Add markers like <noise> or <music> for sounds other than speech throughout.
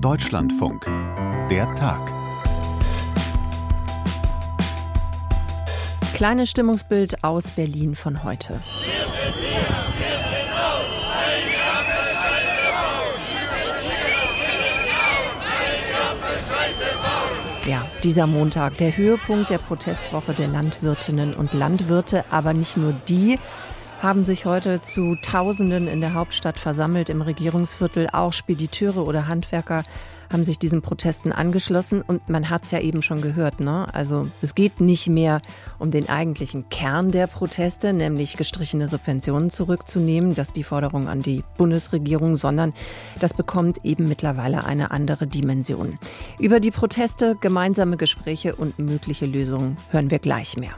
Deutschlandfunk. Der Tag. Kleines Stimmungsbild aus Berlin von heute. Ja, dieser Montag, der Höhepunkt der Protestwoche der Landwirtinnen und Landwirte, aber nicht nur die haben sich heute zu Tausenden in der Hauptstadt versammelt, im Regierungsviertel. Auch Spediteure oder Handwerker haben sich diesen Protesten angeschlossen. Und man hat es ja eben schon gehört, ne? Also es geht nicht mehr um den eigentlichen Kern der Proteste, nämlich gestrichene Subventionen zurückzunehmen. Das ist die Forderung an die Bundesregierung, sondern das bekommt eben mittlerweile eine andere Dimension. Über die Proteste, gemeinsame Gespräche und mögliche Lösungen hören wir gleich mehr.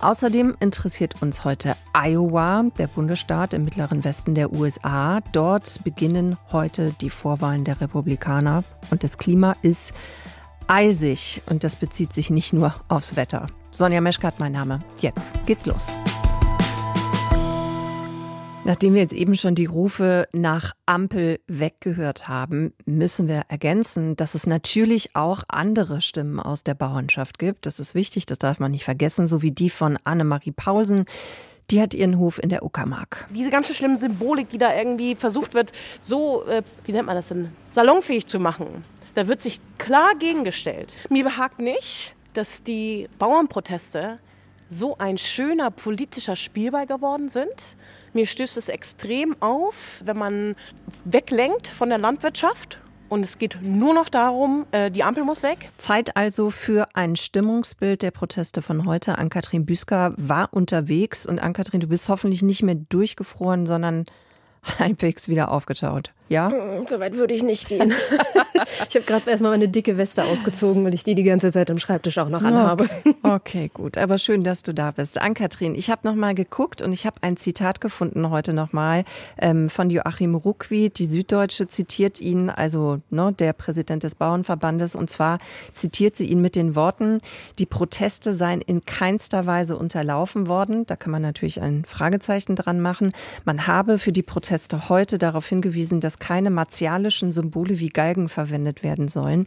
Außerdem interessiert uns heute Iowa, der Bundesstaat im mittleren Westen der USA. Dort beginnen heute die Vorwahlen der Republikaner und das Klima ist eisig und das bezieht sich nicht nur aufs Wetter. Sonja Meschkat, mein Name. Jetzt geht's los. Nachdem wir jetzt eben schon die Rufe nach Ampel weggehört haben, müssen wir ergänzen, dass es natürlich auch andere Stimmen aus der Bauernschaft gibt. Das ist wichtig, das darf man nicht vergessen, so wie die von Annemarie Pausen. Die hat ihren Hof in der Uckermark. Diese ganze schlimme Symbolik, die da irgendwie versucht wird, so, äh, wie nennt man das denn, salonfähig zu machen, da wird sich klar gegengestellt. Mir behagt nicht, dass die Bauernproteste so ein schöner politischer Spielball geworden sind. Mir stößt es extrem auf, wenn man weglenkt von der Landwirtschaft und es geht nur noch darum, äh, die Ampel muss weg. Zeit also für ein Stimmungsbild der Proteste von heute. Ann-Kathrin Büsker war unterwegs und Ann-Kathrin, du bist hoffentlich nicht mehr durchgefroren, sondern <laughs> halbwegs wieder aufgetaut. Ja? Hm, so weit würde ich nicht gehen. <laughs> ich habe gerade erstmal meine dicke Weste ausgezogen, weil ich die die ganze Zeit am Schreibtisch auch noch anhabe. Okay, okay gut. Aber schön, dass du da bist. Ann-Kathrin, ich habe nochmal geguckt und ich habe ein Zitat gefunden heute nochmal ähm, von Joachim Ruckwied. Die Süddeutsche zitiert ihn, also ne, der Präsident des Bauernverbandes. Und zwar zitiert sie ihn mit den Worten, die Proteste seien in keinster Weise unterlaufen worden. Da kann man natürlich ein Fragezeichen dran machen. Man habe für die Proteste heute darauf hingewiesen, dass keine martialischen Symbole wie Galgen verwendet werden sollen.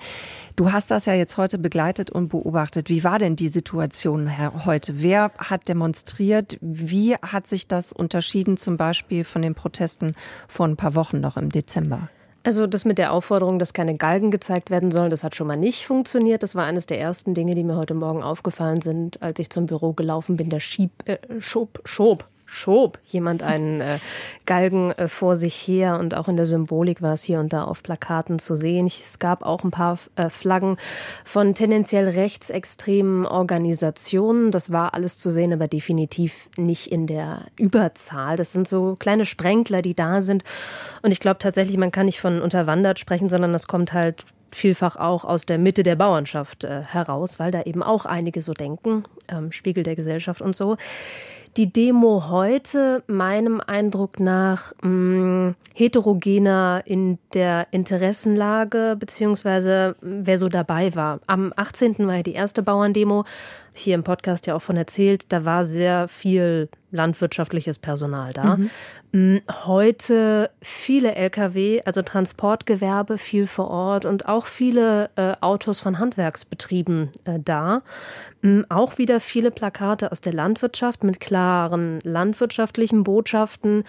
Du hast das ja jetzt heute begleitet und beobachtet. Wie war denn die Situation heute? Wer hat demonstriert? Wie hat sich das unterschieden zum Beispiel von den Protesten vor ein paar Wochen noch im Dezember? Also das mit der Aufforderung, dass keine Galgen gezeigt werden sollen, das hat schon mal nicht funktioniert. Das war eines der ersten Dinge, die mir heute Morgen aufgefallen sind, als ich zum Büro gelaufen bin. Der Schieb, äh, Schob, Schob, schob jemand einen äh, Galgen äh, vor sich her und auch in der Symbolik war es hier und da auf Plakaten zu sehen. Es gab auch ein paar äh, Flaggen von tendenziell rechtsextremen Organisationen. Das war alles zu sehen, aber definitiv nicht in der Überzahl. Das sind so kleine Sprenkler, die da sind. Und ich glaube tatsächlich, man kann nicht von unterwandert sprechen, sondern das kommt halt vielfach auch aus der Mitte der Bauernschaft äh, heraus, weil da eben auch einige so denken, ähm, Spiegel der Gesellschaft und so die Demo heute meinem Eindruck nach mh, mm, heterogener in der Interessenlage, beziehungsweise wer so dabei war. Am 18. war ja die erste Bauerndemo, hier im Podcast ja auch von erzählt, da war sehr viel landwirtschaftliches Personal da. Mhm. Mm, heute viele Lkw, also Transportgewerbe, viel vor Ort und auch viele äh, Autos von Handwerksbetrieben äh, da. Mm, auch wieder viele Plakate aus der Landwirtschaft mit klaren landwirtschaftlichen Botschaften,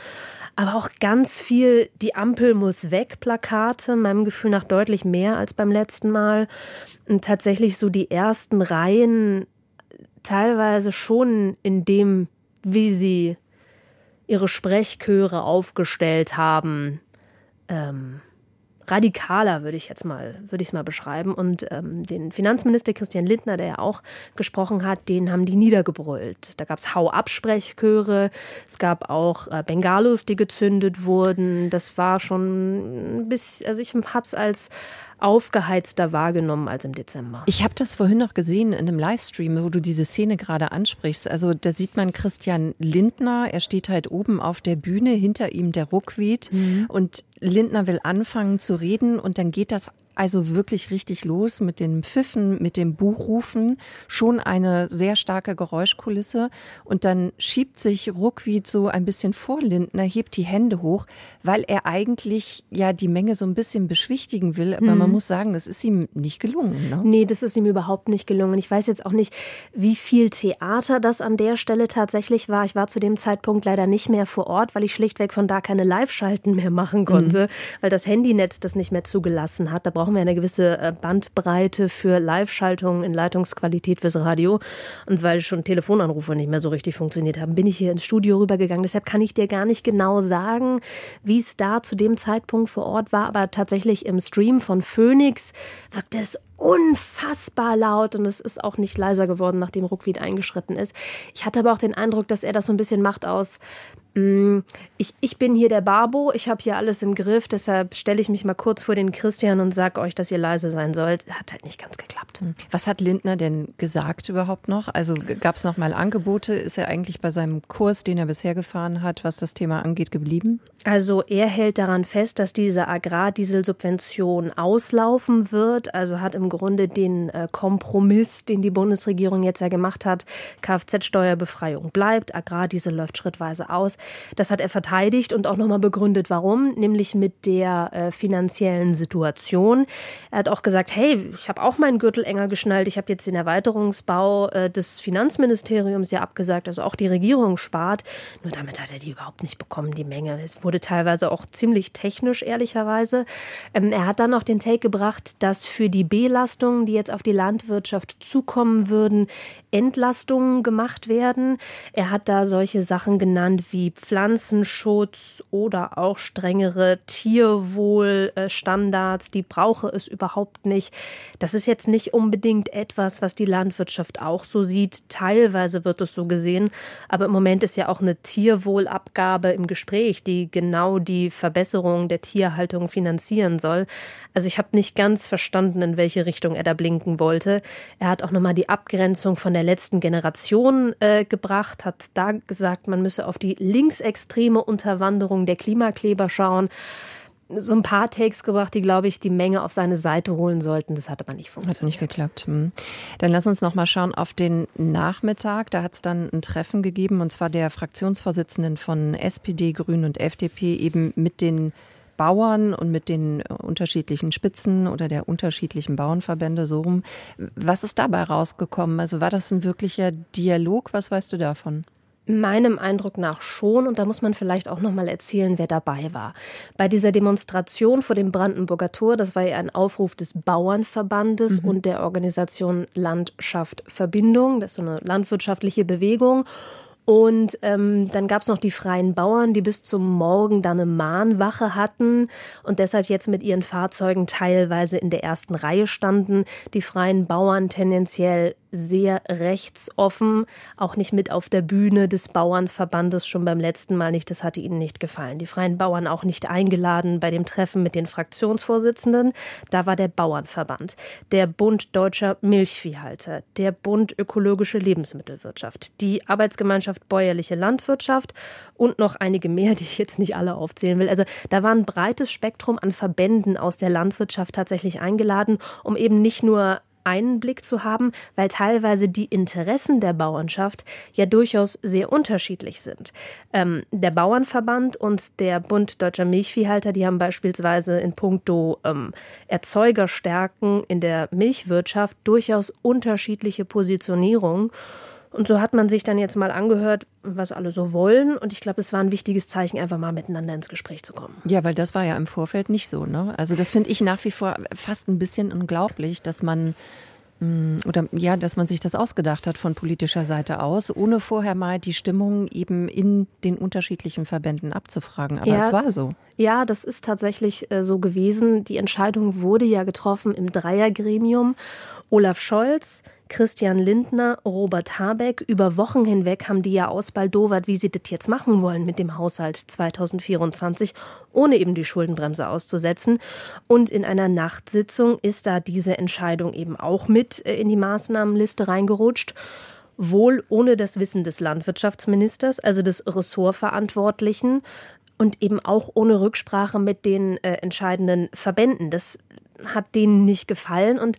aber auch ganz viel Die Ampel muss weg Plakate, meinem Gefühl nach deutlich mehr als beim letzten Mal. Und tatsächlich so die ersten Reihen teilweise schon in dem wie sie ihre Sprechchöre aufgestellt haben. Ähm, radikaler, würde ich jetzt mal, würde ich es mal beschreiben. Und ähm, den Finanzminister Christian Lindner, der ja auch gesprochen hat, den haben die niedergebrüllt. Da gab es Hau-Absprechchöre, es gab auch äh, Bengalos, die gezündet wurden. Das war schon ein bisschen, also ich habe es als aufgeheizter wahrgenommen als im Dezember. Ich habe das vorhin noch gesehen in einem Livestream, wo du diese Szene gerade ansprichst. Also da sieht man Christian Lindner, er steht halt oben auf der Bühne, hinter ihm der Ruckwied mhm. und Lindner will anfangen zu reden und dann geht das also wirklich richtig los mit den Pfiffen, mit dem Buchrufen, schon eine sehr starke Geräuschkulisse und dann schiebt sich Ruckwied so ein bisschen vor Lindner, hebt die Hände hoch, weil er eigentlich ja die Menge so ein bisschen beschwichtigen will, aber mhm. man muss sagen, das ist ihm nicht gelungen. Ne? Nee, das ist ihm überhaupt nicht gelungen. Ich weiß jetzt auch nicht, wie viel Theater das an der Stelle tatsächlich war. Ich war zu dem Zeitpunkt leider nicht mehr vor Ort, weil ich schlichtweg von da keine Live-Schalten mehr machen konnte, mhm. weil das Handynetz das nicht mehr zugelassen hat. Da brauchen wir eine gewisse äh, Bandbreite für Live-Schaltungen in Leitungsqualität fürs Radio. Und weil schon Telefonanrufe nicht mehr so richtig funktioniert haben, bin ich hier ins Studio rübergegangen. Deshalb kann ich dir gar nicht genau sagen, wie es da zu dem Zeitpunkt vor Ort war. Aber tatsächlich im Stream von Phoenix wirkt es unfassbar laut und es ist auch nicht leiser geworden, nachdem Ruckwied eingeschritten ist. Ich hatte aber auch den Eindruck, dass er das so ein bisschen macht aus, Mm, ich, ich bin hier der Barbo, ich habe hier alles im Griff, deshalb stelle ich mich mal kurz vor den Christian und sage euch, dass ihr leise sein sollt. Hat halt nicht ganz geklappt. Hm. Was hat Lindner denn gesagt überhaupt noch? Also gab es noch mal Angebote? Ist er eigentlich bei seinem Kurs, den er bisher gefahren hat, was das Thema angeht, geblieben? Also er hält daran fest, dass diese Agrardieselsubvention auslaufen wird. Also hat im Grunde den äh, Kompromiss, den die Bundesregierung jetzt ja gemacht hat, Kfz-Steuerbefreiung bleibt, Agrardiesel läuft schrittweise aus. Das hat er verteidigt und auch nochmal begründet, warum, nämlich mit der äh, finanziellen Situation. Er hat auch gesagt, hey, ich habe auch meinen Gürtel enger geschnallt, ich habe jetzt den Erweiterungsbau äh, des Finanzministeriums ja abgesagt, also auch die Regierung spart. Nur damit hat er die überhaupt nicht bekommen, die Menge. Es wurde teilweise auch ziemlich technisch, ehrlicherweise. Ähm, er hat dann noch den Take gebracht, dass für die Belastungen, die jetzt auf die Landwirtschaft zukommen würden, Entlastungen gemacht werden. Er hat da solche Sachen genannt wie Pflanzenschutz oder auch strengere Tierwohlstandards, die brauche es überhaupt nicht. Das ist jetzt nicht unbedingt etwas, was die Landwirtschaft auch so sieht. Teilweise wird es so gesehen, aber im Moment ist ja auch eine Tierwohlabgabe im Gespräch, die genau die Verbesserung der Tierhaltung finanzieren soll. Also ich habe nicht ganz verstanden, in welche Richtung er da blinken wollte. Er hat auch nochmal die Abgrenzung von der letzten Generation äh, gebracht, hat da gesagt, man müsse auf die linksextreme Unterwanderung der Klimakleber schauen so ein paar Takes gebracht, die, glaube ich, die Menge auf seine Seite holen sollten. Das hat aber nicht funktioniert. Hat nicht geklappt. Hm. Dann lass uns noch mal schauen auf den Nachmittag. Da hat es dann ein Treffen gegeben, und zwar der Fraktionsvorsitzenden von SPD, Grünen und FDP eben mit den Bauern und mit den äh, unterschiedlichen Spitzen oder der unterschiedlichen Bauernverbände so rum. Was ist dabei rausgekommen? Also war das ein wirklicher Dialog? Was weißt du davon? Meinem Eindruck nach schon und da muss man vielleicht auch noch mal erzählen, wer dabei war. Bei dieser Demonstration vor dem Brandenburger Tor, das war ja ein Aufruf des Bauernverbandes mhm. und der Organisation Landschaft Verbindung, das ist so eine landwirtschaftliche Bewegung und ähm, dann gab es noch die freien Bauern, die bis zum Morgen dann eine Mahnwache hatten und deshalb jetzt mit ihren Fahrzeugen teilweise in der ersten Reihe standen. Die freien Bauern tendenziell sehr rechtsoffen, auch nicht mit auf der Bühne des Bauernverbandes, schon beim letzten Mal nicht, das hatte ihnen nicht gefallen. Die Freien Bauern auch nicht eingeladen bei dem Treffen mit den Fraktionsvorsitzenden, da war der Bauernverband, der Bund Deutscher Milchviehhalter, der Bund Ökologische Lebensmittelwirtschaft, die Arbeitsgemeinschaft Bäuerliche Landwirtschaft und noch einige mehr, die ich jetzt nicht alle aufzählen will. Also da war ein breites Spektrum an Verbänden aus der Landwirtschaft tatsächlich eingeladen, um eben nicht nur einen Blick zu haben, weil teilweise die Interessen der Bauernschaft ja durchaus sehr unterschiedlich sind. Ähm, der Bauernverband und der Bund Deutscher Milchviehhalter, die haben beispielsweise in puncto ähm, Erzeugerstärken in der Milchwirtschaft durchaus unterschiedliche Positionierungen. Und so hat man sich dann jetzt mal angehört, was alle so wollen. Und ich glaube, es war ein wichtiges Zeichen, einfach mal miteinander ins Gespräch zu kommen. Ja, weil das war ja im Vorfeld nicht so. Ne? Also das finde ich nach wie vor fast ein bisschen unglaublich, dass man mm, oder ja, dass man sich das ausgedacht hat von politischer Seite aus, ohne vorher mal die Stimmung eben in den unterschiedlichen Verbänden abzufragen. Aber ja, es war so. Ja, das ist tatsächlich äh, so gewesen. Die Entscheidung wurde ja getroffen im Dreiergremium. Olaf Scholz, Christian Lindner, Robert Habeck. Über Wochen hinweg haben die ja ausbaldowert, wie sie das jetzt machen wollen mit dem Haushalt 2024, ohne eben die Schuldenbremse auszusetzen. Und in einer Nachtsitzung ist da diese Entscheidung eben auch mit äh, in die Maßnahmenliste reingerutscht wohl ohne das Wissen des Landwirtschaftsministers, also des Ressortverantwortlichen und eben auch ohne Rücksprache mit den äh, entscheidenden Verbänden. Das hat denen nicht gefallen und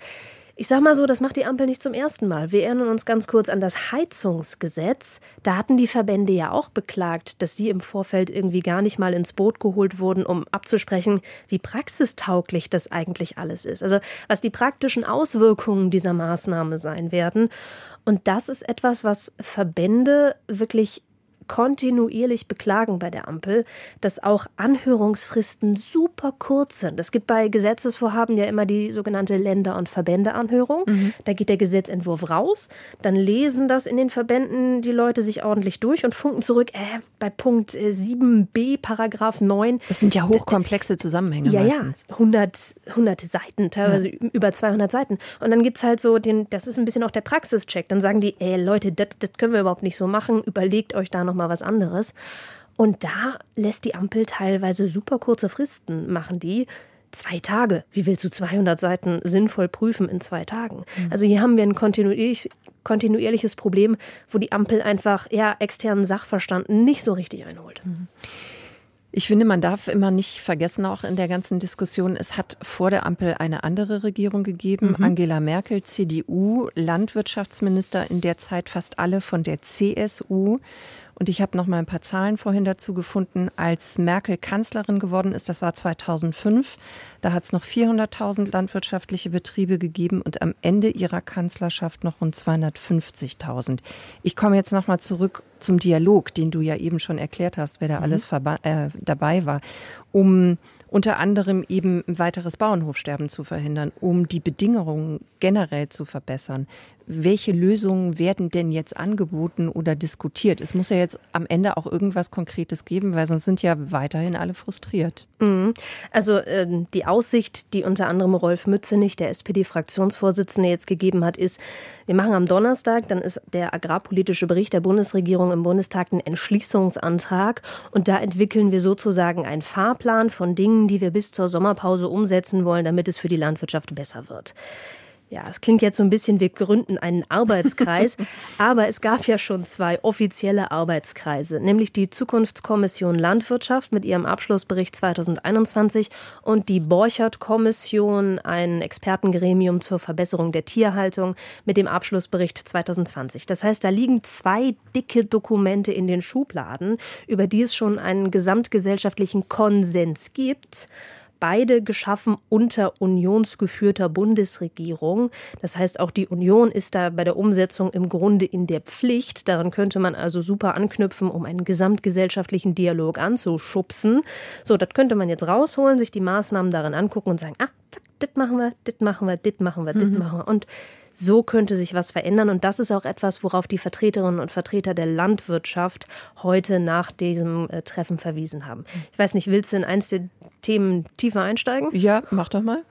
ich sag mal so, das macht die Ampel nicht zum ersten Mal. Wir erinnern uns ganz kurz an das Heizungsgesetz. Da hatten die Verbände ja auch beklagt, dass sie im Vorfeld irgendwie gar nicht mal ins Boot geholt wurden, um abzusprechen, wie praxistauglich das eigentlich alles ist. Also was die praktischen Auswirkungen dieser Maßnahme sein werden. Und das ist etwas, was Verbände wirklich kontinuierlich beklagen bei der Ampel, dass auch Anhörungsfristen super kurz sind. Es gibt bei Gesetzesvorhaben ja immer die sogenannte Länder- und Verbändeanhörung. Mhm. Da geht der Gesetzentwurf raus, dann lesen das in den Verbänden die Leute sich ordentlich durch und funken zurück, äh, bei Punkt 7b, äh, Paragraph 9. Das sind ja hochkomplexe Zusammenhänge ja, meistens. Ja, 100, 100 Seiten, teilweise ja. über 200 Seiten. Und dann gibt es halt so den, das ist ein bisschen auch der Praxischeck. Dann sagen die, ey Leute, das können wir überhaupt nicht so machen, überlegt euch da noch mal was anderes. Und da lässt die Ampel teilweise super kurze Fristen, machen die. Zwei Tage. Wie willst du 200 Seiten sinnvoll prüfen in zwei Tagen? Mhm. Also hier haben wir ein kontinuierlich, kontinuierliches Problem, wo die Ampel einfach ja, externen Sachverstand nicht so richtig einholt. Mhm. Ich finde, man darf immer nicht vergessen, auch in der ganzen Diskussion, es hat vor der Ampel eine andere Regierung gegeben, mhm. Angela Merkel, CDU, Landwirtschaftsminister, in der Zeit fast alle von der CSU. Und ich habe noch mal ein paar Zahlen vorhin dazu gefunden. Als Merkel Kanzlerin geworden ist, das war 2005, da hat es noch 400.000 landwirtschaftliche Betriebe gegeben und am Ende ihrer Kanzlerschaft noch rund 250.000. Ich komme jetzt noch mal zurück zum Dialog, den du ja eben schon erklärt hast, wer da mhm. alles äh, dabei war, um unter anderem eben ein weiteres Bauernhofsterben zu verhindern, um die Bedingungen generell zu verbessern welche Lösungen werden denn jetzt angeboten oder diskutiert? Es muss ja jetzt am Ende auch irgendwas Konkretes geben, weil sonst sind ja weiterhin alle frustriert. Mhm. Also äh, die Aussicht, die unter anderem Rolf Mützenich, der SPD-Fraktionsvorsitzende, jetzt gegeben hat, ist, wir machen am Donnerstag, dann ist der agrarpolitische Bericht der Bundesregierung im Bundestag ein Entschließungsantrag und da entwickeln wir sozusagen einen Fahrplan von Dingen, die wir bis zur Sommerpause umsetzen wollen, damit es für die Landwirtschaft besser wird. Ja, es klingt jetzt so ein bisschen, wir gründen einen Arbeitskreis, <laughs> aber es gab ja schon zwei offizielle Arbeitskreise, nämlich die Zukunftskommission Landwirtschaft mit ihrem Abschlussbericht 2021 und die Borchert-Kommission, ein Expertengremium zur Verbesserung der Tierhaltung mit dem Abschlussbericht 2020. Das heißt, da liegen zwei dicke Dokumente in den Schubladen, über die es schon einen gesamtgesellschaftlichen Konsens gibt beide geschaffen unter unionsgeführter Bundesregierung. Das heißt, auch die Union ist da bei der Umsetzung im Grunde in der Pflicht. Daran könnte man also super anknüpfen, um einen gesamtgesellschaftlichen Dialog anzuschubsen. So, das könnte man jetzt rausholen, sich die Maßnahmen darin angucken und sagen, ah, zack, das machen wir, das machen wir, das machen wir, das mhm. machen wir. Und so könnte sich was verändern. Und das ist auch etwas, worauf die Vertreterinnen und Vertreter der Landwirtschaft heute nach diesem äh, Treffen verwiesen haben. Ich weiß nicht, willst du in eins der Themen tiefer einsteigen? Ja, mach doch mal.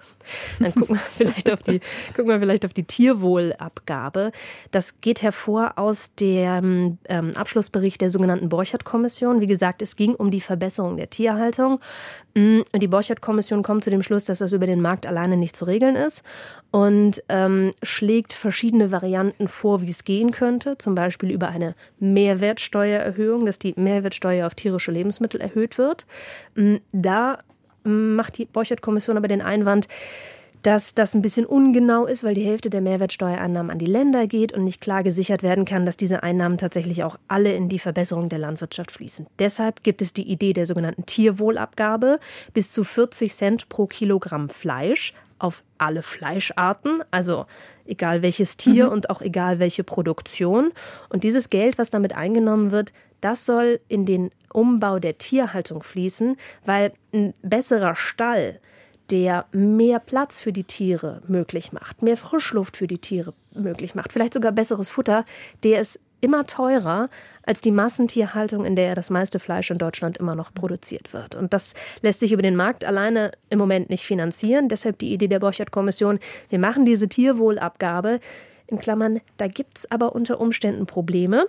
Dann gucken wir <laughs> vielleicht auf die, gucken wir vielleicht auf die Tierwohlabgabe. Das geht hervor aus dem ähm, Abschlussbericht der sogenannten Borchert-Kommission. Wie gesagt, es ging um die Verbesserung der Tierhaltung. Mm, und die Borchert-Kommission kommt zu dem Schluss, dass das über den Markt alleine nicht zu regeln ist und ähm, schlägt verschiedene Varianten vor, wie es gehen könnte. Zum Beispiel über eine Mehrwertsteuererhöhung, dass die Mehrwertsteuer auf tierische Lebensmittel erhöht wird. Mm, da macht die Borchert-Kommission aber den Einwand, dass das ein bisschen ungenau ist, weil die Hälfte der Mehrwertsteuereinnahmen an die Länder geht und nicht klar gesichert werden kann, dass diese Einnahmen tatsächlich auch alle in die Verbesserung der Landwirtschaft fließen. Deshalb gibt es die Idee der sogenannten Tierwohlabgabe bis zu 40 Cent pro Kilogramm Fleisch auf alle Fleischarten, also egal welches Tier mhm. und auch egal welche Produktion. Und dieses Geld, was damit eingenommen wird, das soll in den Umbau der Tierhaltung fließen, weil ein besserer Stall der mehr Platz für die Tiere möglich macht, mehr Frischluft für die Tiere möglich macht, vielleicht sogar besseres Futter, der ist immer teurer als die Massentierhaltung, in der das meiste Fleisch in Deutschland immer noch produziert wird. Und das lässt sich über den Markt alleine im Moment nicht finanzieren. Deshalb die Idee der Borchert-Kommission, wir machen diese Tierwohlabgabe. In Klammern, da gibt es aber unter Umständen Probleme.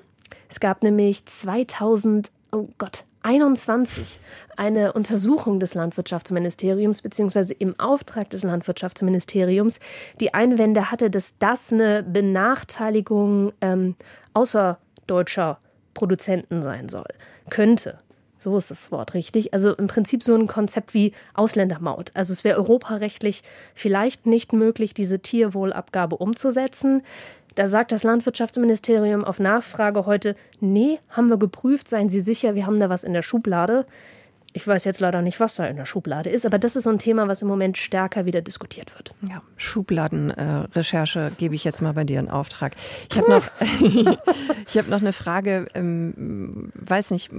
Es gab nämlich 2000, oh Gott, 21 eine Untersuchung des Landwirtschaftsministeriums beziehungsweise im Auftrag des Landwirtschaftsministeriums die Einwände hatte, dass das eine Benachteiligung ähm, außerdeutscher Produzenten sein soll, könnte. So ist das Wort richtig. Also im Prinzip so ein Konzept wie Ausländermaut. Also es wäre europarechtlich vielleicht nicht möglich, diese Tierwohlabgabe umzusetzen. Da sagt das Landwirtschaftsministerium auf Nachfrage heute, nee, haben wir geprüft, seien Sie sicher, wir haben da was in der Schublade. Ich weiß jetzt leider nicht, was da in der Schublade ist, aber das ist so ein Thema, was im Moment stärker wieder diskutiert wird. Ja, Schubladenrecherche äh, gebe ich jetzt mal bei dir in Auftrag. Ich habe noch, <laughs> ich habe noch eine Frage, ähm, weiß nicht,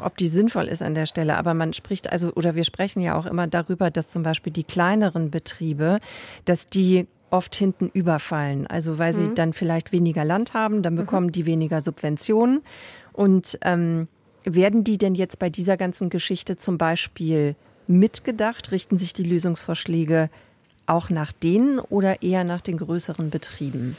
ob die sinnvoll ist an der Stelle, aber man spricht also oder wir sprechen ja auch immer darüber, dass zum Beispiel die kleineren Betriebe, dass die oft hinten überfallen. Also weil sie mhm. dann vielleicht weniger Land haben, dann mhm. bekommen mhm. die weniger Subventionen und ähm, werden die denn jetzt bei dieser ganzen Geschichte zum Beispiel mitgedacht? Richten sich die Lösungsvorschläge auch nach denen oder eher nach den größeren Betrieben?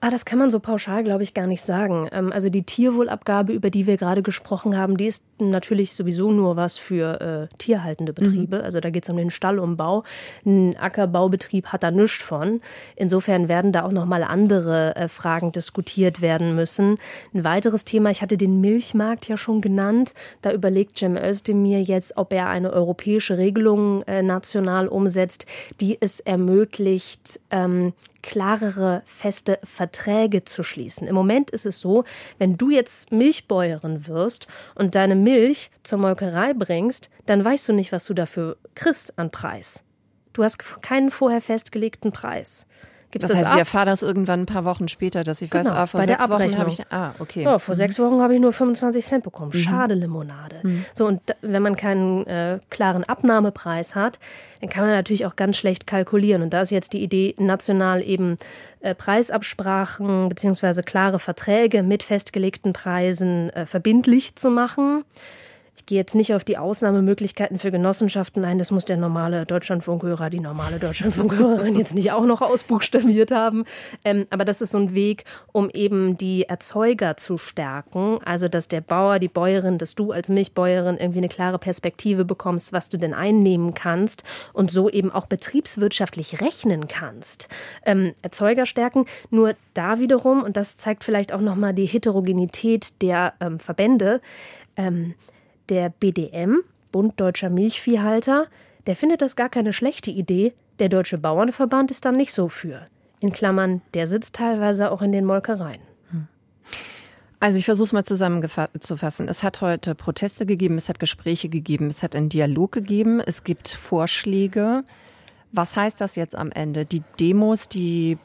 Ah, das kann man so pauschal, glaube ich, gar nicht sagen. Ähm, also die Tierwohlabgabe, über die wir gerade gesprochen haben, die ist natürlich sowieso nur was für äh, tierhaltende Betriebe. Mhm. Also da geht es um den Stallumbau. Ein Ackerbaubetrieb hat da nichts von. Insofern werden da auch noch mal andere äh, Fragen diskutiert werden müssen. Ein weiteres Thema, ich hatte den Milchmarkt ja schon genannt. Da überlegt Cem Özdemir jetzt, ob er eine europäische Regelung äh, national umsetzt, die es ermöglicht, ähm, klarere, feste Verträge zu schließen. Im Moment ist es so, wenn du jetzt Milchbäuerin wirst und deine Milch zur Molkerei bringst, dann weißt du nicht, was du dafür kriegst an Preis. Du hast keinen vorher festgelegten Preis. Gibt's das, heißt, ab? ich erfahre das irgendwann ein paar Wochen später, dass ich genau, weiß, ah, vor sechs Wochen habe ich. Ah, okay. Ja, vor mhm. sechs Wochen habe ich nur 25 Cent bekommen. Mhm. Schade Limonade. Mhm. So, und wenn man keinen äh, klaren Abnahmepreis hat, dann kann man natürlich auch ganz schlecht kalkulieren. Und da ist jetzt die Idee, national eben äh, Preisabsprachen bzw. klare Verträge mit festgelegten Preisen äh, verbindlich zu machen. Ich gehe jetzt nicht auf die Ausnahmemöglichkeiten für Genossenschaften ein. Das muss der normale Deutschlandfunkhörer, die normale Deutschlandfunkhörerin jetzt nicht auch noch ausbuchstabiert haben. Ähm, aber das ist so ein Weg, um eben die Erzeuger zu stärken. Also, dass der Bauer, die Bäuerin, dass du als Milchbäuerin irgendwie eine klare Perspektive bekommst, was du denn einnehmen kannst und so eben auch betriebswirtschaftlich rechnen kannst. Ähm, Erzeuger stärken. Nur da wiederum, und das zeigt vielleicht auch nochmal die Heterogenität der ähm, Verbände, ähm, der BDM, Bund Deutscher Milchviehhalter, der findet das gar keine schlechte Idee. Der Deutsche Bauernverband ist dann nicht so für. In Klammern, der sitzt teilweise auch in den Molkereien. Hm. Also ich versuche es mal zusammenzufassen. Es hat heute Proteste gegeben, es hat Gespräche gegeben, es hat einen Dialog gegeben, es gibt Vorschläge. Was heißt das jetzt am Ende? Die Demos, die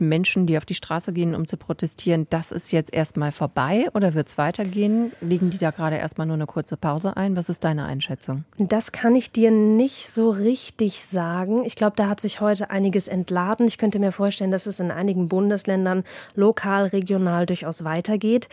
Menschen, die auf die Straße gehen, um zu protestieren, das ist jetzt erstmal vorbei oder wird es weitergehen? Legen die da gerade erstmal nur eine kurze Pause ein? Was ist deine Einschätzung? Das kann ich dir nicht so richtig sagen. Ich glaube, da hat sich heute einiges entladen. Ich könnte mir vorstellen, dass es in einigen Bundesländern lokal, regional durchaus weitergeht.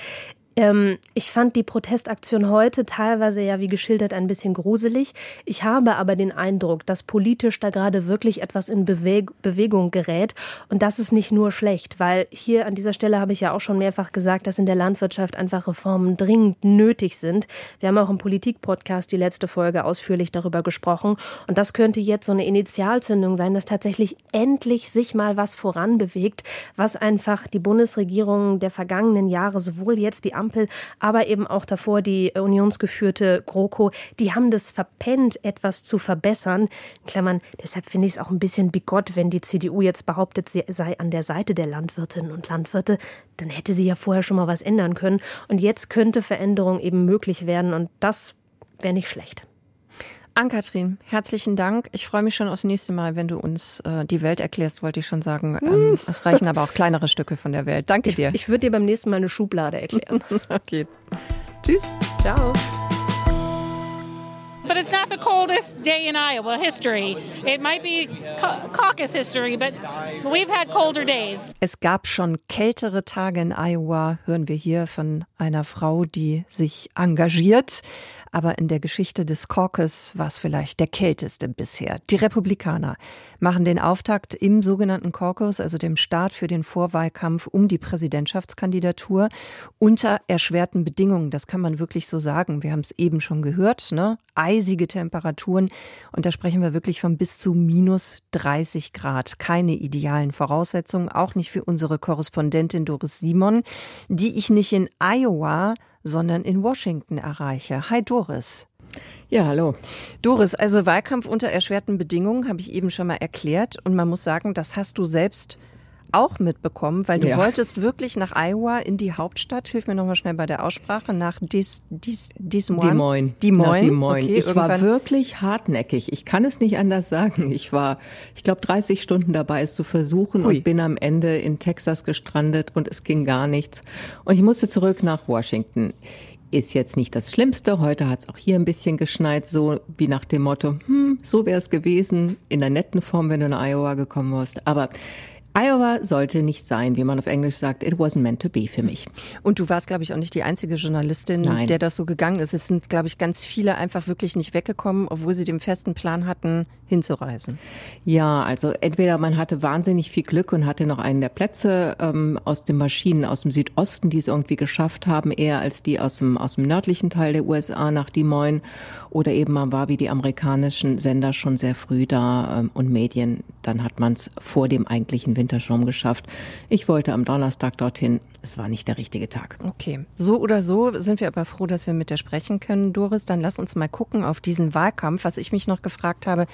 Ähm, ich fand die Protestaktion heute teilweise ja, wie geschildert, ein bisschen gruselig. Ich habe aber den Eindruck, dass politisch da gerade wirklich etwas in Beweg Bewegung gerät. Und das ist nicht nur schlecht, weil hier an dieser Stelle habe ich ja auch schon mehrfach gesagt, dass in der Landwirtschaft einfach Reformen dringend nötig sind. Wir haben auch im Politik-Podcast die letzte Folge ausführlich darüber gesprochen. Und das könnte jetzt so eine Initialzündung sein, dass tatsächlich endlich sich mal was voranbewegt, was einfach die Bundesregierung der vergangenen Jahre sowohl jetzt die Ampel, aber eben auch davor die unionsgeführte GroKo, die haben das verpennt, etwas zu verbessern. In Klammern, deshalb finde ich es auch ein bisschen bigott, wenn die CDU jetzt behauptet, sie sei an der Seite der Landwirtinnen und Landwirte. Dann hätte sie ja vorher schon mal was ändern können. Und jetzt könnte Veränderung eben möglich werden. Und das wäre nicht schlecht. Ann-Kathrin, herzlichen Dank. Ich freue mich schon aufs nächste Mal, wenn du uns äh, die Welt erklärst, wollte ich schon sagen. Ähm, es reichen aber auch kleinere Stücke von der Welt. Danke dir. Ich, ich würde dir beim nächsten Mal eine Schublade erklären. <laughs> okay. Tschüss. Ciao. But it's not the coldest day in Iowa history. It might be caucus history, but we've had colder days. Es gab schon kältere Tage in Iowa, hören wir hier von einer Frau, die sich engagiert aber in der Geschichte des Caucus war es vielleicht der kälteste bisher. Die Republikaner machen den Auftakt im sogenannten Caucus, also dem Start für den Vorwahlkampf um die Präsidentschaftskandidatur, unter erschwerten Bedingungen. Das kann man wirklich so sagen. Wir haben es eben schon gehört, ne? eisige Temperaturen. Und da sprechen wir wirklich von bis zu minus 30 Grad. Keine idealen Voraussetzungen, auch nicht für unsere Korrespondentin Doris Simon, die ich nicht in Iowa, sondern in Washington erreiche. Hi Doris. Ja, hallo. Doris, also Wahlkampf unter erschwerten Bedingungen habe ich eben schon mal erklärt und man muss sagen, das hast du selbst auch mitbekommen, weil du ja. wolltest wirklich nach Iowa in die Hauptstadt. Hilf mir nochmal schnell bei der Aussprache. Nach Des, Des, Des Moines. Des Moines. Des Moines. Des Moines. Okay, ich war wirklich hartnäckig. Ich kann es nicht anders sagen. Ich war, ich glaube, 30 Stunden dabei, es zu versuchen Ui. und bin am Ende in Texas gestrandet und es ging gar nichts. Und ich musste zurück nach Washington ist jetzt nicht das Schlimmste. Heute hat es auch hier ein bisschen geschneit, so wie nach dem Motto, hm, so wäre es gewesen, in der netten Form, wenn du in Iowa gekommen warst. Aber Iowa sollte nicht sein, wie man auf Englisch sagt. It wasn't meant to be für mich. Und du warst, glaube ich, auch nicht die einzige Journalistin, Nein. der das so gegangen ist. Es sind, glaube ich, ganz viele einfach wirklich nicht weggekommen, obwohl sie den festen Plan hatten, hinzureisen. Ja, also entweder man hatte wahnsinnig viel Glück und hatte noch einen der Plätze ähm, aus den Maschinen aus dem Südosten, die es irgendwie geschafft haben, eher als die aus dem, aus dem nördlichen Teil der USA nach Des Moines. Oder eben man war wie die amerikanischen Sender schon sehr früh da ähm, und Medien. Dann hat man es vor dem eigentlichen Wintersturm geschafft. Ich wollte am Donnerstag dorthin es war nicht der richtige Tag. Okay. So oder so sind wir aber froh, dass wir mit dir sprechen können, Doris. Dann lass uns mal gucken auf diesen Wahlkampf. Was ich mich noch gefragt habe,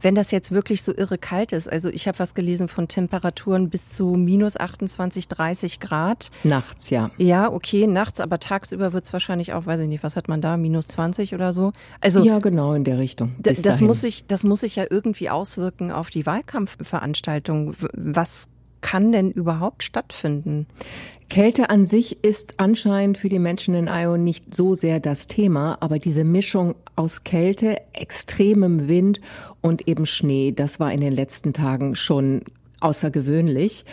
wenn das jetzt wirklich so irre kalt ist. Also ich habe was gelesen von Temperaturen bis zu minus 28, 30 Grad. Nachts, ja. Ja, okay, nachts, aber tagsüber wird es wahrscheinlich auch, weiß ich nicht, was hat man da, minus 20 oder so? Also Ja, genau, in der Richtung. Das muss, sich, das muss sich ja irgendwie auswirken auf die Wahlkampfveranstaltung. Was kann denn überhaupt stattfinden? Kälte an sich ist anscheinend für die Menschen in Iowa nicht so sehr das Thema, aber diese Mischung aus Kälte, extremem Wind und eben Schnee, das war in den letzten Tagen schon außergewöhnlich.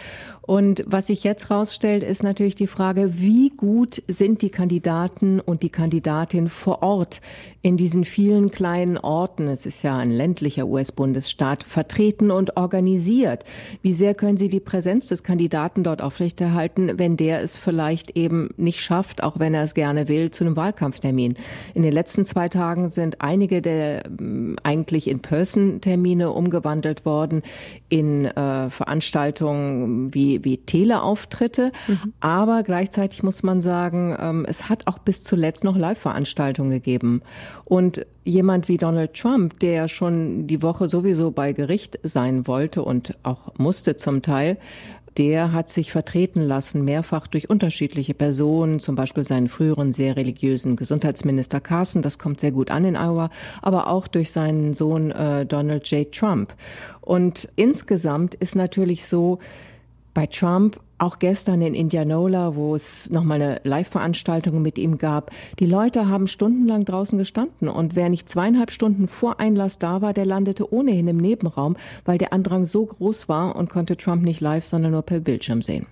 Und was sich jetzt rausstellt, ist natürlich die Frage, wie gut sind die Kandidaten und die Kandidatin vor Ort in diesen vielen kleinen Orten, es ist ja ein ländlicher US-Bundesstaat, vertreten und organisiert. Wie sehr können sie die Präsenz des Kandidaten dort aufrechterhalten, wenn der es vielleicht eben nicht schafft, auch wenn er es gerne will, zu einem Wahlkampftermin? In den letzten zwei Tagen sind einige der ähm, eigentlich In-Person-Termine umgewandelt worden in äh, Veranstaltungen wie wie, Teleauftritte. Mhm. Aber gleichzeitig muss man sagen, ähm, es hat auch bis zuletzt noch Live-Veranstaltungen gegeben. Und jemand wie Donald Trump, der schon die Woche sowieso bei Gericht sein wollte und auch musste zum Teil, der hat sich vertreten lassen, mehrfach durch unterschiedliche Personen, zum Beispiel seinen früheren sehr religiösen Gesundheitsminister Carson, das kommt sehr gut an in Iowa, aber auch durch seinen Sohn äh, Donald J. Trump. Und insgesamt ist natürlich so, bei Trump, auch gestern in Indianola, wo es nochmal eine Live-Veranstaltung mit ihm gab, die Leute haben stundenlang draußen gestanden und wer nicht zweieinhalb Stunden vor Einlass da war, der landete ohnehin im Nebenraum, weil der Andrang so groß war und konnte Trump nicht live, sondern nur per Bildschirm sehen.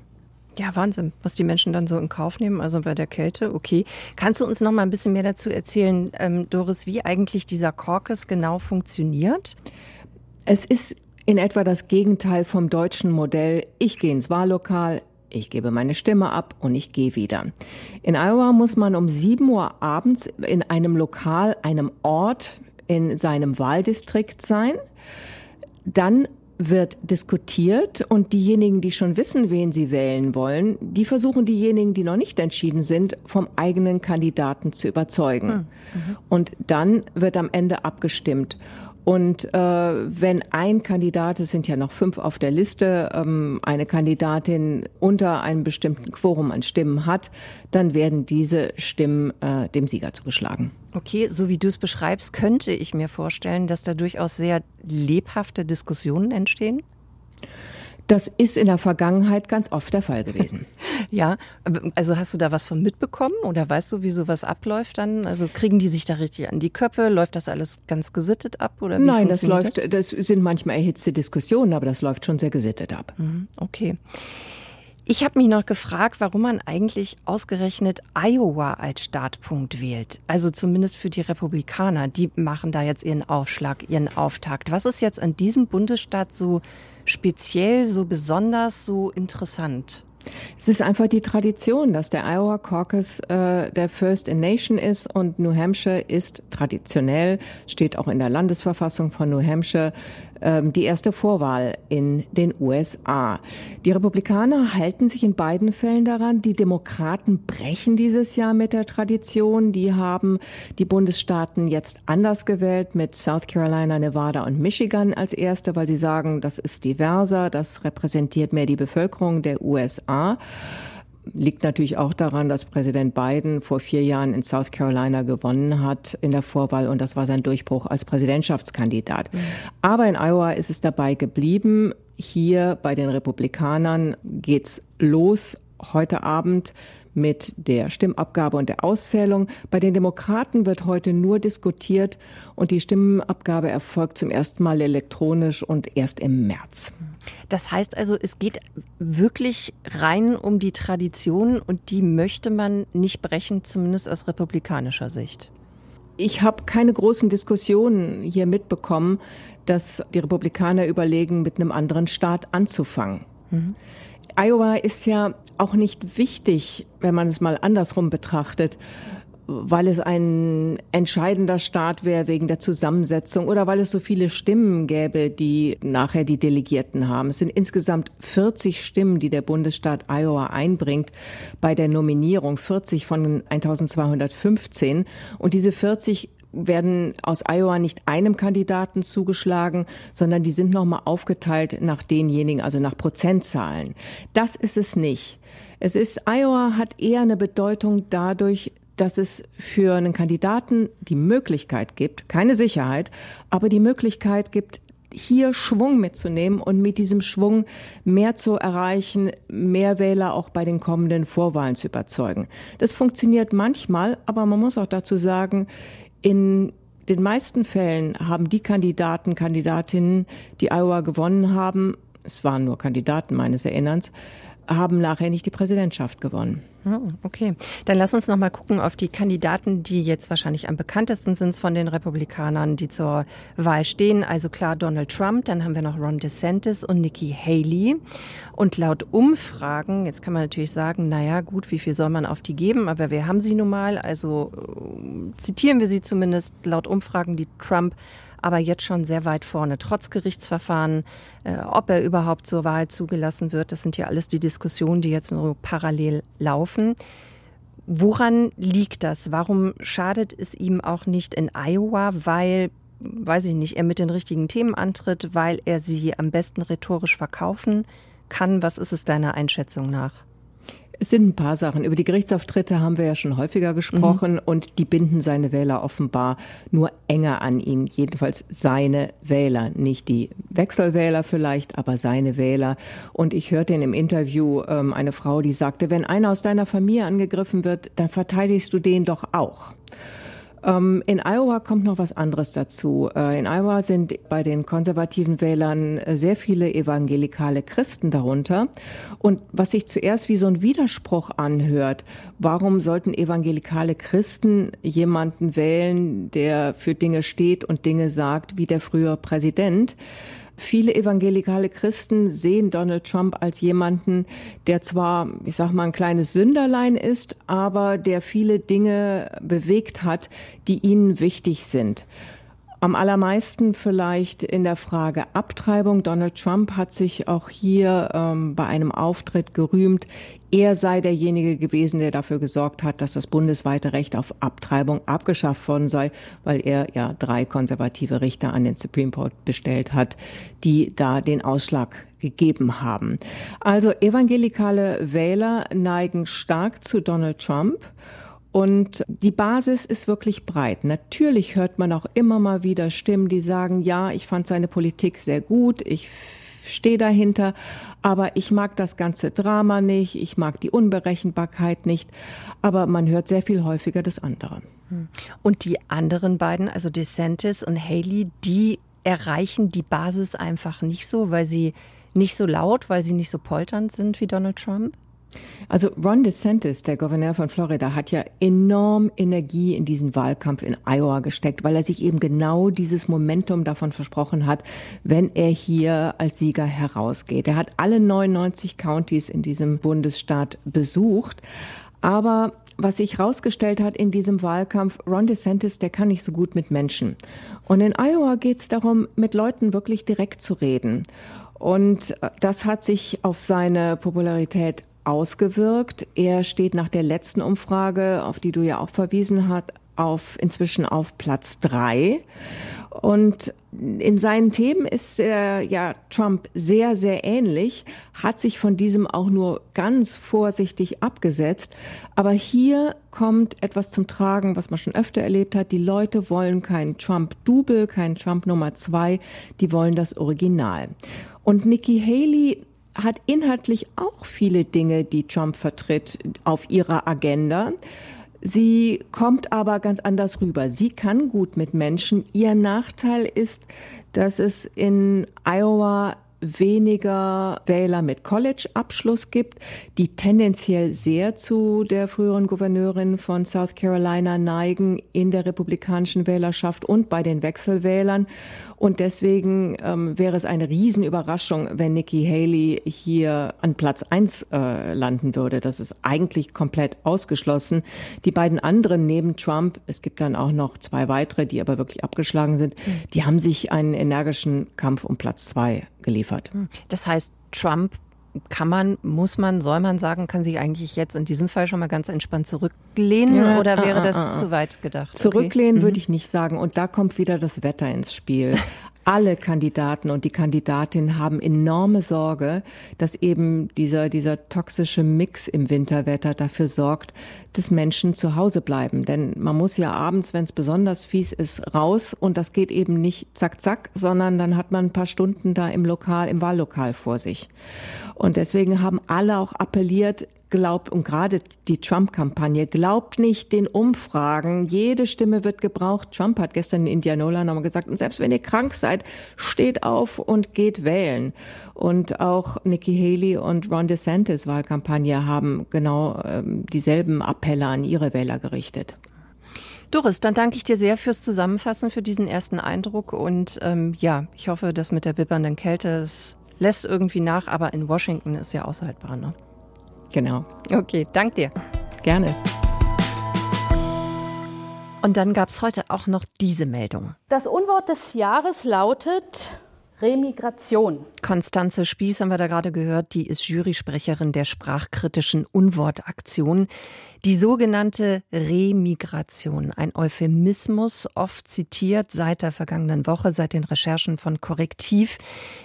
Ja, Wahnsinn, was die Menschen dann so in Kauf nehmen, also bei der Kälte, okay. Kannst du uns noch mal ein bisschen mehr dazu erzählen, ähm, Doris, wie eigentlich dieser Caucus genau funktioniert? Es ist in etwa das Gegenteil vom deutschen Modell, ich gehe ins Wahllokal, ich gebe meine Stimme ab und ich gehe wieder. In Iowa muss man um 7 Uhr abends in einem Lokal, einem Ort in seinem Wahldistrikt sein. Dann wird diskutiert und diejenigen, die schon wissen, wen sie wählen wollen, die versuchen diejenigen, die noch nicht entschieden sind, vom eigenen Kandidaten zu überzeugen. Hm, mhm. Und dann wird am Ende abgestimmt. Und äh, wenn ein Kandidat, es sind ja noch fünf auf der Liste, ähm, eine Kandidatin unter einem bestimmten Quorum an Stimmen hat, dann werden diese Stimmen äh, dem Sieger zugeschlagen. Okay, so wie du es beschreibst, könnte ich mir vorstellen, dass da durchaus sehr lebhafte Diskussionen entstehen. Das ist in der Vergangenheit ganz oft der Fall gewesen. <laughs> ja, also hast du da was von mitbekommen oder weißt du, wie sowas abläuft dann? Also kriegen die sich da richtig an die Köppe? Läuft das alles ganz gesittet ab oder wie Nein, das läuft, das? das sind manchmal erhitzte Diskussionen, aber das läuft schon sehr gesittet ab. Mhm, okay. Ich habe mich noch gefragt, warum man eigentlich ausgerechnet Iowa als Startpunkt wählt. Also zumindest für die Republikaner. Die machen da jetzt ihren Aufschlag, ihren Auftakt. Was ist jetzt an diesem Bundesstaat so speziell, so besonders, so interessant? Es ist einfach die Tradition, dass der Iowa Caucus äh, der First in Nation ist und New Hampshire ist traditionell, steht auch in der Landesverfassung von New Hampshire, die erste Vorwahl in den USA. Die Republikaner halten sich in beiden Fällen daran. Die Demokraten brechen dieses Jahr mit der Tradition. Die haben die Bundesstaaten jetzt anders gewählt mit South Carolina, Nevada und Michigan als erste, weil sie sagen, das ist diverser, das repräsentiert mehr die Bevölkerung der USA liegt natürlich auch daran, dass Präsident Biden vor vier Jahren in South Carolina gewonnen hat in der Vorwahl und das war sein Durchbruch als Präsidentschaftskandidat. Mhm. Aber in Iowa ist es dabei geblieben. Hier bei den Republikanern geht's los heute Abend mit der Stimmabgabe und der Auszählung. Bei den Demokraten wird heute nur diskutiert und die Stimmabgabe erfolgt zum ersten Mal elektronisch und erst im März. Das heißt also, es geht wirklich rein um die Tradition und die möchte man nicht brechen, zumindest aus republikanischer Sicht. Ich habe keine großen Diskussionen hier mitbekommen, dass die Republikaner überlegen, mit einem anderen Staat anzufangen. Mhm. Iowa ist ja auch nicht wichtig, wenn man es mal andersrum betrachtet, weil es ein entscheidender Staat wäre wegen der Zusammensetzung oder weil es so viele Stimmen gäbe, die nachher die Delegierten haben. Es sind insgesamt 40 Stimmen, die der Bundesstaat Iowa einbringt bei der Nominierung, 40 von 1215. Und diese 40 werden aus Iowa nicht einem Kandidaten zugeschlagen, sondern die sind nochmal aufgeteilt nach denjenigen, also nach Prozentzahlen. Das ist es nicht. Es ist, Iowa hat eher eine Bedeutung dadurch, dass es für einen Kandidaten die Möglichkeit gibt, keine Sicherheit, aber die Möglichkeit gibt, hier Schwung mitzunehmen und mit diesem Schwung mehr zu erreichen, mehr Wähler auch bei den kommenden Vorwahlen zu überzeugen. Das funktioniert manchmal, aber man muss auch dazu sagen, in den meisten Fällen haben die Kandidaten, Kandidatinnen, die Iowa gewonnen haben, es waren nur Kandidaten meines Erinnerns, haben nachher nicht die Präsidentschaft gewonnen. Hm, okay, dann lass uns noch mal gucken auf die Kandidaten, die jetzt wahrscheinlich am bekanntesten sind von den Republikanern, die zur Wahl stehen. Also klar Donald Trump, dann haben wir noch Ron DeSantis und Nikki Haley. Und laut Umfragen, jetzt kann man natürlich sagen, naja gut, wie viel soll man auf die geben? Aber wir haben sie nun mal, also äh, zitieren wir sie zumindest laut Umfragen, die Trump aber jetzt schon sehr weit vorne, trotz Gerichtsverfahren, äh, ob er überhaupt zur Wahl zugelassen wird. Das sind ja alles die Diskussionen, die jetzt nur parallel laufen. Woran liegt das? Warum schadet es ihm auch nicht in Iowa? Weil, weiß ich nicht, er mit den richtigen Themen antritt, weil er sie am besten rhetorisch verkaufen kann. Was ist es deiner Einschätzung nach? Es sind ein paar Sachen. Über die Gerichtsauftritte haben wir ja schon häufiger gesprochen mhm. und die binden seine Wähler offenbar nur enger an ihn. Jedenfalls seine Wähler, nicht die Wechselwähler vielleicht, aber seine Wähler. Und ich hörte in dem Interview ähm, eine Frau, die sagte, wenn einer aus deiner Familie angegriffen wird, dann verteidigst du den doch auch. Ähm, in Iowa kommt noch was anderes dazu. Äh, in Iowa sind bei den konservativen Wählern äh, sehr viele evangelikale Christen darunter. Und was sich zuerst wie so ein Widerspruch anhört, warum sollten evangelikale Christen jemanden wählen, der für Dinge steht und Dinge sagt, wie der frühere Präsident? Viele evangelikale Christen sehen Donald Trump als jemanden, der zwar, ich sag mal, ein kleines Sünderlein ist, aber der viele Dinge bewegt hat, die ihnen wichtig sind. Am allermeisten vielleicht in der Frage Abtreibung. Donald Trump hat sich auch hier ähm, bei einem Auftritt gerühmt, er sei derjenige gewesen, der dafür gesorgt hat, dass das bundesweite Recht auf Abtreibung abgeschafft worden sei, weil er ja drei konservative Richter an den Supreme Court bestellt hat, die da den Ausschlag gegeben haben. Also evangelikale Wähler neigen stark zu Donald Trump. Und die Basis ist wirklich breit. Natürlich hört man auch immer mal wieder Stimmen, die sagen, ja, ich fand seine Politik sehr gut, ich stehe dahinter, aber ich mag das ganze Drama nicht, ich mag die Unberechenbarkeit nicht, aber man hört sehr viel häufiger das andere. Hm. Und die anderen beiden, also DeSantis und Haley, die erreichen die Basis einfach nicht so, weil sie nicht so laut, weil sie nicht so polternd sind wie Donald Trump? Also Ron DeSantis, der Gouverneur von Florida, hat ja enorm Energie in diesen Wahlkampf in Iowa gesteckt, weil er sich eben genau dieses Momentum davon versprochen hat, wenn er hier als Sieger herausgeht. Er hat alle 99 Counties in diesem Bundesstaat besucht, aber was sich herausgestellt hat in diesem Wahlkampf, Ron DeSantis, der kann nicht so gut mit Menschen. Und in Iowa geht es darum, mit Leuten wirklich direkt zu reden. Und äh, das hat sich auf seine Popularität ausgewirkt. Er steht nach der letzten Umfrage, auf die du ja auch verwiesen hast, auf, inzwischen auf Platz drei. Und in seinen Themen ist äh, ja Trump sehr, sehr ähnlich, hat sich von diesem auch nur ganz vorsichtig abgesetzt. Aber hier kommt etwas zum Tragen, was man schon öfter erlebt hat. Die Leute wollen kein Trump-Double, kein Trump Nummer zwei, die wollen das Original. Und Nikki Haley hat inhaltlich auch viele Dinge, die Trump vertritt, auf ihrer Agenda. Sie kommt aber ganz anders rüber. Sie kann gut mit Menschen. Ihr Nachteil ist, dass es in Iowa weniger Wähler mit College-Abschluss gibt, die tendenziell sehr zu der früheren Gouverneurin von South Carolina neigen in der republikanischen Wählerschaft und bei den Wechselwählern. Und deswegen ähm, wäre es eine Riesenüberraschung, wenn Nikki Haley hier an Platz eins äh, landen würde. Das ist eigentlich komplett ausgeschlossen. Die beiden anderen neben Trump, es gibt dann auch noch zwei weitere, die aber wirklich abgeschlagen sind, mhm. die haben sich einen energischen Kampf um Platz zwei geliefert. Hm. Das heißt, Trump kann man, muss man, soll man sagen, kann sich eigentlich jetzt in diesem Fall schon mal ganz entspannt zurücklehnen ja, oder wäre ah, das ah, ah. zu weit gedacht? Zurücklehnen okay. würde mhm. ich nicht sagen. Und da kommt wieder das Wetter ins Spiel. <laughs> alle Kandidaten und die Kandidatinnen haben enorme Sorge, dass eben dieser, dieser toxische Mix im Winterwetter dafür sorgt, dass Menschen zu Hause bleiben. Denn man muss ja abends, wenn es besonders fies ist, raus und das geht eben nicht zack, zack, sondern dann hat man ein paar Stunden da im Lokal, im Wahllokal vor sich. Und deswegen haben alle auch appelliert, glaubt, und gerade die Trump-Kampagne, glaubt nicht den Umfragen. Jede Stimme wird gebraucht. Trump hat gestern in Indianola nochmal gesagt, und selbst wenn ihr krank seid, steht auf und geht wählen. Und auch Nikki Haley und Ron DeSantis Wahlkampagne haben genau ähm, dieselben Appelle an ihre Wähler gerichtet. Doris, dann danke ich dir sehr fürs Zusammenfassen, für diesen ersten Eindruck. Und ähm, ja, ich hoffe, dass mit der bibbernden Kälte es lässt irgendwie nach, aber in Washington ist ja aushaltbar. Ne? Genau. Okay, danke dir. Gerne. Und dann gab es heute auch noch diese Meldung. Das Unwort des Jahres lautet Remigration. Konstanze Spieß haben wir da gerade gehört, die ist Jurysprecherin der sprachkritischen Unwortaktion. Die sogenannte Remigration, ein Euphemismus, oft zitiert seit der vergangenen Woche, seit den Recherchen von Korrektiv,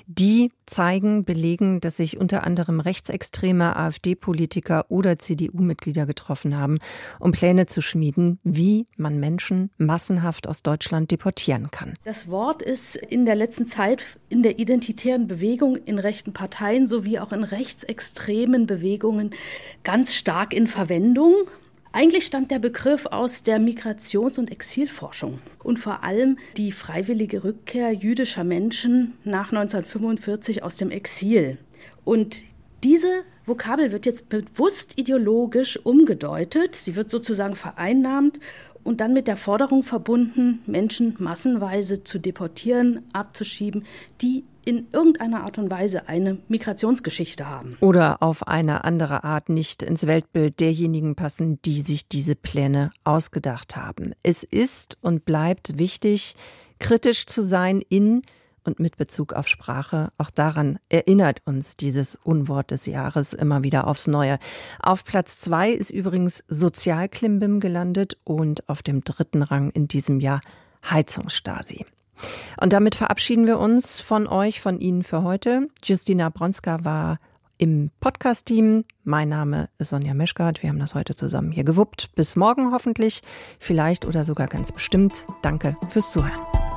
die zeigen, belegen, dass sich unter anderem rechtsextreme AfD-Politiker oder CDU-Mitglieder getroffen haben, um Pläne zu schmieden, wie man Menschen massenhaft aus Deutschland deportieren kann. Das Wort ist in der letzten Zeit in der identitären Bewegung, in rechten Parteien sowie auch in rechtsextremen Bewegungen ganz stark in Verwendung. Eigentlich stammt der Begriff aus der Migrations- und Exilforschung und vor allem die freiwillige Rückkehr jüdischer Menschen nach 1945 aus dem Exil. Und diese Vokabel wird jetzt bewusst ideologisch umgedeutet. Sie wird sozusagen vereinnahmt und dann mit der Forderung verbunden, Menschen massenweise zu deportieren, abzuschieben, die in irgendeiner Art und Weise eine Migrationsgeschichte haben. Oder auf eine andere Art nicht ins Weltbild derjenigen passen, die sich diese Pläne ausgedacht haben. Es ist und bleibt wichtig, kritisch zu sein in und mit Bezug auf Sprache. Auch daran erinnert uns dieses Unwort des Jahres immer wieder aufs Neue. Auf Platz zwei ist übrigens Sozialklimbim gelandet und auf dem dritten Rang in diesem Jahr Heizungsstasi. Und damit verabschieden wir uns von euch, von Ihnen für heute. Justina Bronska war im Podcast-Team. Mein Name ist Sonja Meschgart. Wir haben das heute zusammen hier gewuppt. Bis morgen hoffentlich, vielleicht oder sogar ganz bestimmt. Danke fürs Zuhören.